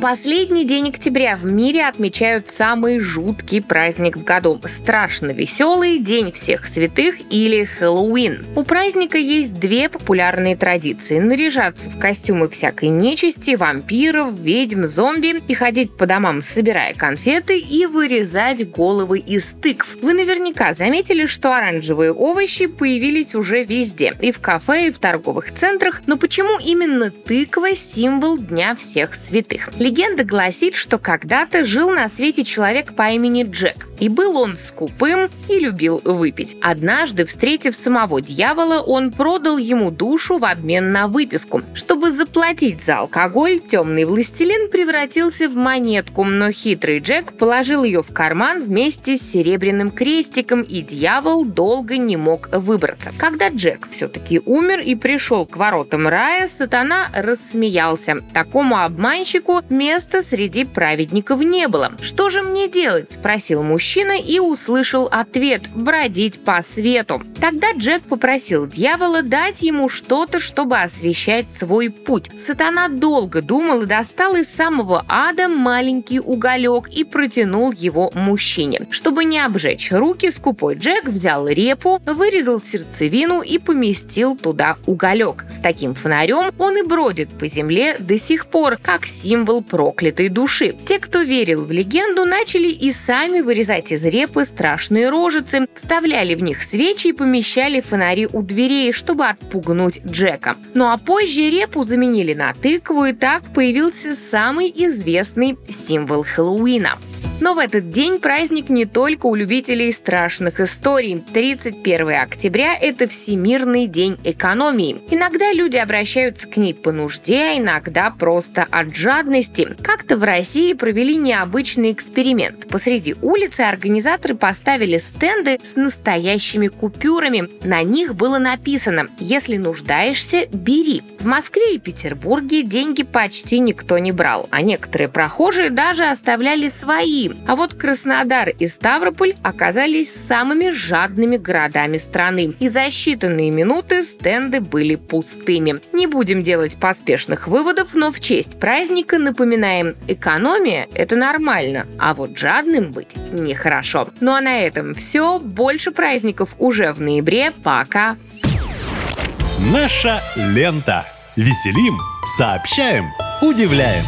Последний день октября в мире отмечают самый жуткий праздник в году – страшно веселый День всех святых или Хэллоуин. У праздника есть две популярные традиции – наряжаться в костюмы всякой нечисти, вампиров, ведьм, зомби и ходить по домам, собирая конфеты и вырезать головы из тыкв. Вы наверняка заметили, что оранжевые овощи появились уже везде – и в кафе, и в торговых центрах, но почему именно тыква – символ Дня всех святых? Легенда гласит, что когда-то жил на свете человек по имени Джек. И был он скупым и любил выпить. Однажды, встретив самого дьявола, он продал ему душу в обмен на выпивку. Чтобы заплатить за алкоголь, темный властелин превратился в монетку, но хитрый Джек положил ее в карман вместе с серебряным крестиком, и дьявол долго не мог выбраться. Когда Джек все-таки умер и пришел к воротам рая, сатана рассмеялся. Такому обманщику места среди праведников не было. «Что же мне делать?» – спросил мужчина и услышал ответ – бродить по свету. Тогда Джек попросил дьявола дать ему что-то, чтобы освещать свой путь. Сатана долго думал и достал из самого ада маленький уголек и протянул его мужчине. Чтобы не обжечь руки, скупой Джек взял репу, вырезал сердцевину и поместил туда уголек. С таким фонарем он и бродит по земле до сих пор, как символ проклятой души. Те, кто верил в легенду, начали и сами вырезать из репы страшные рожицы, вставляли в них свечи и помещали фонари у дверей, чтобы отпугнуть Джека. Ну а позже репу заменили на тыкву, и так появился самый известный символ Хэллоуина – но в этот день праздник не только у любителей страшных историй. 31 октября – это Всемирный день экономии. Иногда люди обращаются к ней по нужде, а иногда просто от жадности. Как-то в России провели необычный эксперимент. Посреди улицы организаторы поставили стенды с настоящими купюрами. На них было написано «Если нуждаешься, бери». В Москве и Петербурге деньги почти никто не брал, а некоторые прохожие даже оставляли свои а вот Краснодар и Ставрополь оказались самыми жадными городами страны. И за считанные минуты стенды были пустыми. Не будем делать поспешных выводов, но в честь праздника напоминаем, экономия – это нормально, а вот жадным быть нехорошо. Ну а на этом все. Больше праздников уже в ноябре. Пока! Наша лента. Веселим, сообщаем, удивляем.